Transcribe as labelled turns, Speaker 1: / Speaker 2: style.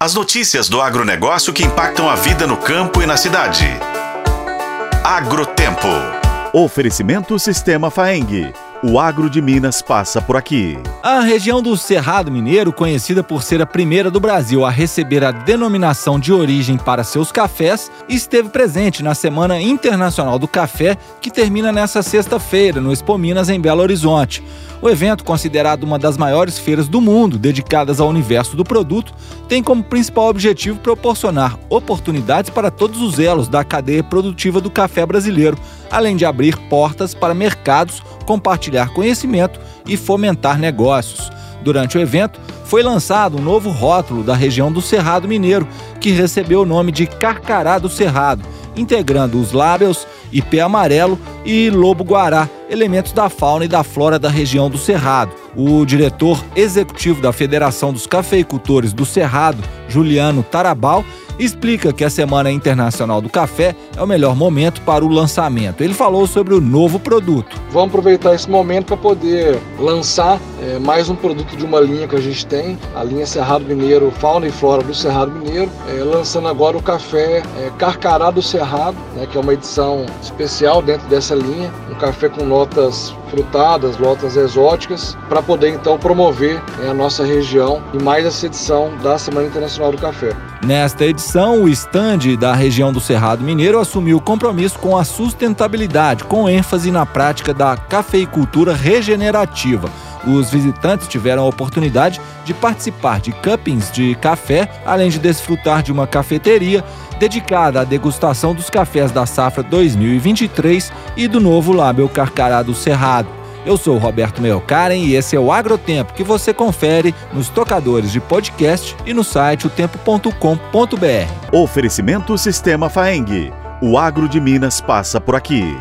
Speaker 1: As notícias do agronegócio que impactam a vida no campo e na cidade. Agrotempo.
Speaker 2: Oferecimento Sistema Faeng. O agro de Minas passa por aqui.
Speaker 3: A região do Cerrado Mineiro, conhecida por ser a primeira do Brasil a receber a denominação de origem para seus cafés, esteve presente na Semana Internacional do Café, que termina nesta sexta-feira no Expo Minas em Belo Horizonte. O evento, considerado uma das maiores feiras do mundo dedicadas ao universo do produto, tem como principal objetivo proporcionar oportunidades para todos os elos da cadeia produtiva do café brasileiro, além de abrir portas para mercados, compartilhar conhecimento e fomentar negócios. Durante o evento, foi lançado um novo rótulo da região do Cerrado Mineiro, que recebeu o nome de Carcará do Cerrado, integrando os lábios, ipê amarelo e lobo-guará, elementos da fauna e da flora da região do Cerrado. O diretor executivo da Federação dos Cafeicultores do Cerrado, Juliano Tarabal, explica que a Semana Internacional do Café é o melhor momento para o lançamento. Ele falou sobre o novo produto.
Speaker 4: Vamos aproveitar esse momento para poder lançar é, mais um produto de uma linha que a gente tem, a linha Cerrado Mineiro, Fauna e Flora do Cerrado Mineiro, é, lançando agora o café é, Carcará do Cerrado, né, que é uma edição especial dentro dessa linha, um café com notas frutadas, notas exóticas, para poder então promover é, a nossa região e mais essa edição da Semana Internacional do Café.
Speaker 3: Nesta edição, o estande da região do Cerrado Mineiro assumiu o compromisso com a sustentabilidade, com ênfase na prática da cafeicultura regenerativa. Os visitantes tiveram a oportunidade de participar de cuppings de café, além de desfrutar de uma cafeteria dedicada à degustação dos cafés da safra 2023 e do novo Label Carcará do Cerrado. Eu sou Roberto Melkaren e esse é o Agrotempo que você confere nos tocadores de podcast e no site otempo.com.br.
Speaker 2: Oferecimento Sistema Faeng. O agro de Minas passa por aqui.